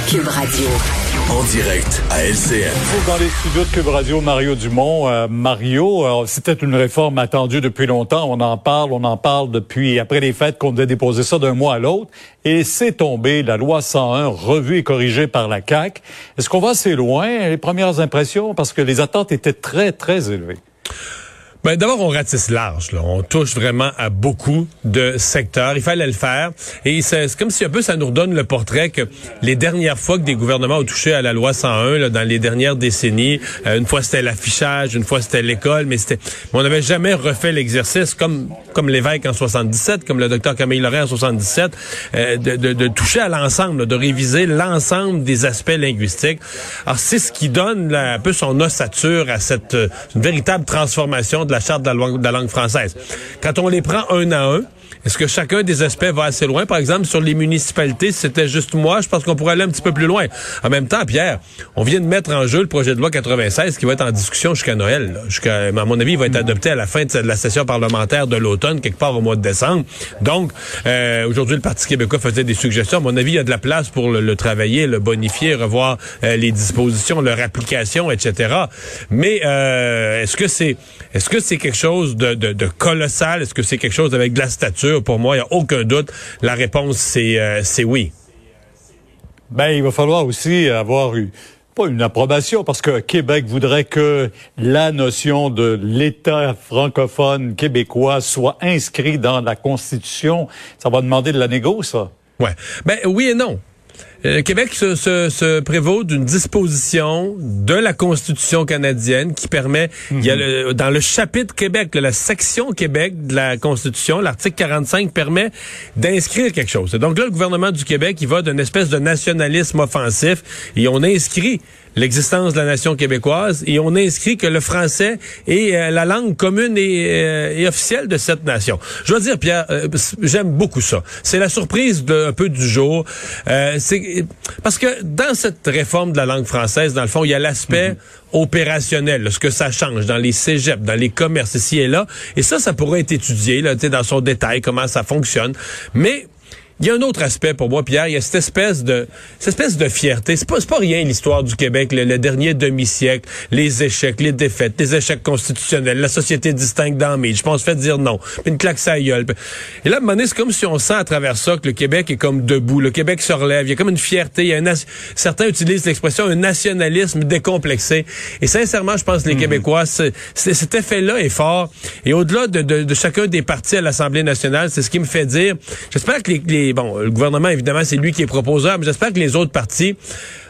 Cube Radio. En direct à LCN. Dans les studios de Cube Radio, Mario Dumont. Euh, Mario, euh, c'était une réforme attendue depuis longtemps. On en parle, on en parle depuis après les fêtes qu'on devait déposer ça d'un mois à l'autre. Et c'est tombé, la loi 101, revue et corrigée par la CAQ. Est-ce qu'on va assez loin? Les premières impressions, parce que les attentes étaient très, très élevées. Ben, d'abord, on ratisse large. Là. On touche vraiment à beaucoup de secteurs. Il fallait le faire. Et c'est comme si un peu ça nous redonne le portrait que les dernières fois que des gouvernements ont touché à la loi 101, là, dans les dernières décennies, euh, une fois c'était l'affichage, une fois c'était l'école, mais c'était, on n'avait jamais refait l'exercice comme comme l'évêque en 77, comme le docteur Camille Lorrain en 77, euh, de, de, de, toucher à l'ensemble, de réviser l'ensemble des aspects linguistiques. Alors c'est ce qui donne là, un peu son ossature à cette euh, véritable transformation de la charte de la, langue, langue française. Quand on les prend un à un, est-ce que chacun des aspects va assez loin? Par exemple, sur les municipalités, si c'était juste moi, je pense qu'on pourrait aller un petit peu plus loin. En même temps, Pierre, on vient de mettre en jeu le projet de loi 96 qui va être en discussion jusqu'à Noël. À mon avis, il va être adopté à la fin de la session parlementaire de l'automne, quelque part au mois de décembre. Donc, euh, aujourd'hui, le Parti québécois faisait des suggestions. À mon avis, il y a de la place pour le, travailler, le bonifier, revoir euh, les dispositions, leur application, etc. Mais euh, est-ce que c'est est-ce que c'est quelque chose de, de, de colossal? Est-ce que c'est quelque chose avec de la Pour moi, il n'y a aucun doute. La réponse, c'est euh, c'est oui. Ben, il va falloir aussi avoir eu pas une approbation, parce que Québec voudrait que la notion de l'État francophone québécois soit inscrit dans la Constitution. Ça va demander de la négo, ça. Ouais. Ben oui et non. Euh, Québec se, se, se prévaut d'une disposition de la Constitution canadienne qui permet, il y a le, dans le chapitre Québec, la section Québec de la Constitution, l'article 45 permet d'inscrire quelque chose. donc là, le gouvernement du Québec, il va d'une espèce de nationalisme offensif et on inscrit l'existence de la nation québécoise et on inscrit que le français est euh, la langue commune et, euh, et, officielle de cette nation. Je dois dire, Pierre, euh, j'aime beaucoup ça. C'est la surprise de, un peu du jour. c'est parce que dans cette réforme de la langue française, dans le fond, il y a l'aspect mhm. opérationnel, ce que ça change dans les cégeps, dans les commerces ici et là. Et ça, ça pourrait être étudié là, dans son détail, comment ça fonctionne. Mais il y a un autre aspect pour moi, Pierre. Il y a cette espèce de, cette espèce de fierté. C'est pas, pas rien l'histoire du Québec, le, dernier demi-siècle, les échecs, les défaites, les échecs constitutionnels, la société distincte dans Je pense fait dire non, une claque sa gueule. Et là, à un moment donné, c'est comme si on sent à travers ça que le Québec est comme debout. Le Québec se relève. Il y a comme une fierté. Il y a un certains utilisent l'expression un nationalisme décomplexé. Et sincèrement, je pense que les mhm. Québécois, cet effet-là est fort. Et au-delà de, de, de, chacun des partis à l'Assemblée nationale, c'est ce qui me fait dire. J'espère que les bon, le gouvernement, évidemment, c'est lui qui est proposeur, mais j'espère que les autres partis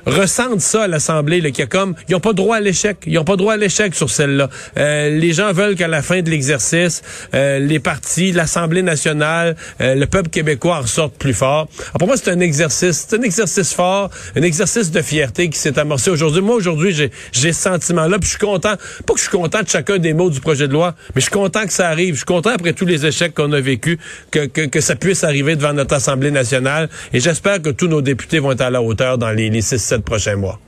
ressentent ça à l'Assemblée, qui a comme, ils ont pas droit à l'échec, ils ont pas droit à l'échec sur celle-là. Euh, les gens veulent qu'à la fin de l'exercice, euh, les partis, l'Assemblée nationale, euh, le peuple québécois en ressortent plus fort. pour moi, c'est un exercice, c'est un exercice fort, un exercice de fierté qui s'est amorcé aujourd'hui. Moi, aujourd'hui, j'ai, j'ai ce sentiment-là, puis je suis content, pas que je suis content de chacun des mots du projet de loi, mais je suis content que ça arrive. Je suis content après tous les échecs qu'on a vécus, que, que, que ça puisse arriver devant notre Assemblée nationale. Et j'espère que tous nos députés vont être à la hauteur dans les, les six prochains mois.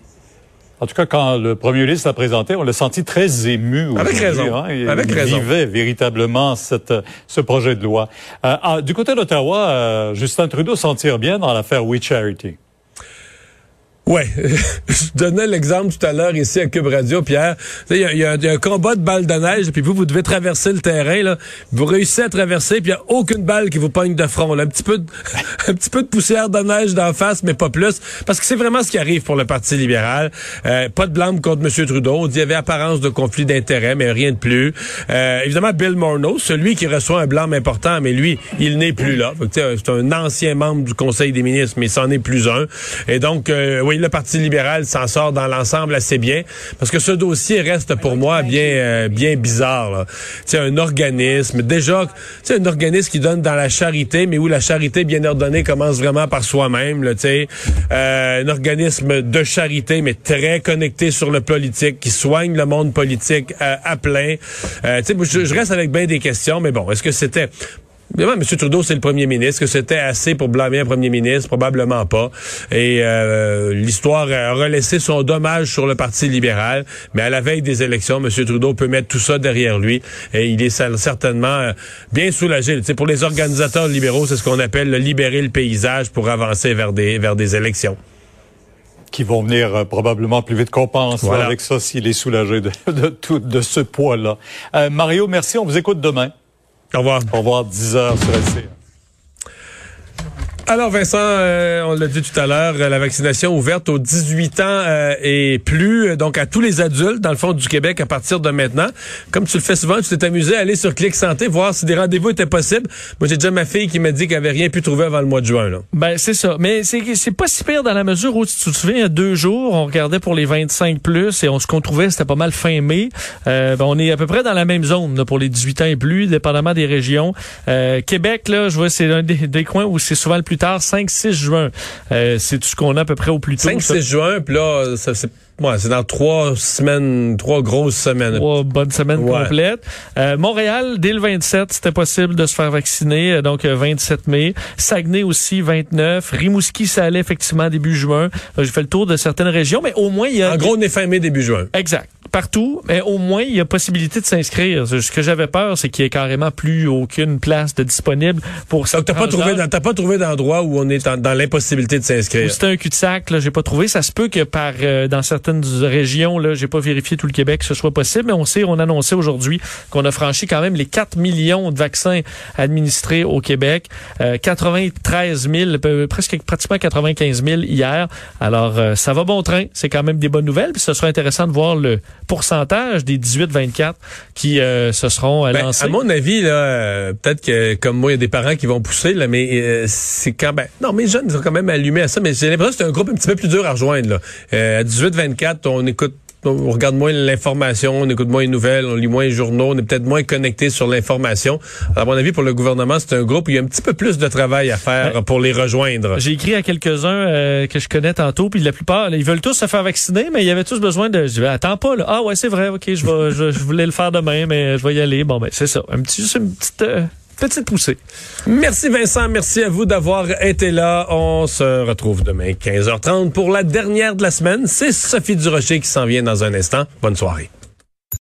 En tout cas, quand le premier ministre l'a présenté, on l'a senti très ému. Avec raison. Hein. Il, Avec raison. vivait véritablement cette, ce projet de loi. Euh, ah, du côté d'Ottawa, euh, Justin Trudeau s'en tire bien dans l'affaire We Charity. Ouais, je donnais l'exemple tout à l'heure ici à Cube Radio, Pierre. Il y, a, un combat de balles de neige, puis vous, vous devez traverser le terrain. Là. Vous réussissez à traverser, puis il n'y a aucune balle qui vous pogne de front. Un petit peu, de, un petit peu de poussière de neige d'en face, mais pas plus, parce que c'est vraiment ce qui arrive pour le Parti libéral. Euh, pas de blâme contre M. Trudeau. On dit y avait apparence de conflit d'intérêt, mais rien de plus. Euh, évidemment, Bill Morneau, celui qui reçoit un blâme important, mais lui, il n'est plus là. C'est un ancien membre du Conseil des ministres, mais c'en est plus un. Et donc, euh, oui voyez, le Parti libéral s'en sort dans l'ensemble assez bien, parce que ce dossier reste pour moi bien, euh, bien bizarre. C'est un organisme, déjà, c'est un organisme qui donne dans la charité, mais où la charité bien ordonnée commence vraiment par soi-même. Tu sais, euh, un organisme de charité, mais très connecté sur le politique, qui soigne le monde politique euh, à plein. Euh, tu sais, je, je reste avec bien des questions, mais bon, est-ce que c'était Évidemment, M. Trudeau, c'est le premier ministre. Que c'était assez pour blâmer un premier ministre? Probablement pas. Et euh, l'histoire a relaissé son dommage sur le Parti libéral. Mais à la veille des élections, M. Trudeau peut mettre tout ça derrière lui. Et il est certainement euh, bien soulagé. sais, pour les organisateurs libéraux, c'est ce qu'on appelle le libérer le paysage pour avancer vers des, vers des élections qui vont venir euh, probablement plus vite qu'on pense avec ça s'il est soulagé de, de, tout de ce poids-là. Mario, merci. On vous écoute demain. Au revoir. Au revoir, 10 heures sur LCA. Alors Vincent, euh, on l'a dit tout à l'heure, la vaccination ouverte aux 18 ans euh, et plus, donc à tous les adultes dans le fond du Québec à partir de maintenant. Comme tu le fais souvent, tu t'es amusé à aller sur Clic Santé voir si des rendez-vous étaient possibles. Moi, j'ai déjà ma fille qui m'a dit qu'elle avait rien pu trouver avant le mois de juin. Là. Ben c'est ça, mais c'est pas si pire dans la mesure où tu te souviens, il y a deux jours, on regardait pour les 25 plus et on ce qu'on trouvait c'était pas mal fin mai. Euh, ben, on est à peu près dans la même zone là, pour les 18 ans et plus, dépendamment des régions. Québec là, je vois c'est un des, des coins où c'est souvent le plus tard, 5-6 juin. Euh, c'est tout ce qu'on a à peu près au plus tôt. 5-6 juin, puis là, ça, c'est Ouais, c'est dans trois semaines, trois grosses semaines. Trois bonnes semaines complètes. Euh, Montréal, dès le 27, c'était possible de se faire vacciner, euh, donc 27 mai. Saguenay aussi, 29. Rimouski, ça allait effectivement début juin. J'ai fait le tour de certaines régions, mais au moins il y a... En gros, on est fin mai, début juin. Exact partout, mais au moins, il y a possibilité de s'inscrire. Ce que j'avais peur, c'est qu'il n'y ait carrément plus aucune place de disponible pour ça. t'as pas trouvé, t'as pas trouvé d'endroit où on est dans l'impossibilité de s'inscrire? C'était un cul-de-sac, là, j'ai pas trouvé. Ça se peut que par, euh, dans certaines régions, là, j'ai pas vérifié tout le Québec, ce soit possible, mais on sait, on annonçait aujourd'hui qu'on a franchi quand même les 4 millions de vaccins administrés au Québec. 93 euh, 000, presque pratiquement 95 000 hier. Alors, euh, ça va bon train. C'est quand même des bonnes nouvelles. Puis ce sera intéressant de voir le pourcentage des 18-24 qui euh, se seront euh, ben, lancés? À mon avis, là, euh, peut-être que comme moi, il y a des parents qui vont pousser, là, mais c'est quand ben non, mes jeunes sont quand même allumés à ça, mais j'ai l'impression que c'est un groupe un petit peu plus dur à rejoindre. Là. à 18-24, on écoute on regarde moins l'information, on écoute moins les nouvelles, on lit moins les journaux, on est peut-être moins connecté sur l'information. À mon avis, pour le gouvernement, c'est un groupe où il y a un petit peu plus de travail à faire pour les rejoindre. J'ai écrit à quelques-uns euh, que je connais tantôt, puis la plupart, ils veulent tous se faire vacciner, mais il y avait tous besoin de... Je dis, attends pas, là. Ah ouais, c'est vrai, ok, je, vais, je, voulais le faire demain, mais je vais y aller. Bon, ben c'est ça. Un petit, juste une petite... Euh, petite poussée. Merci Vincent, merci à vous d'avoir été là. On se retrouve demain 15h30 pour la dernière de la semaine. C'est Sophie Durocher qui s'en vient dans un instant. Bonne soirée.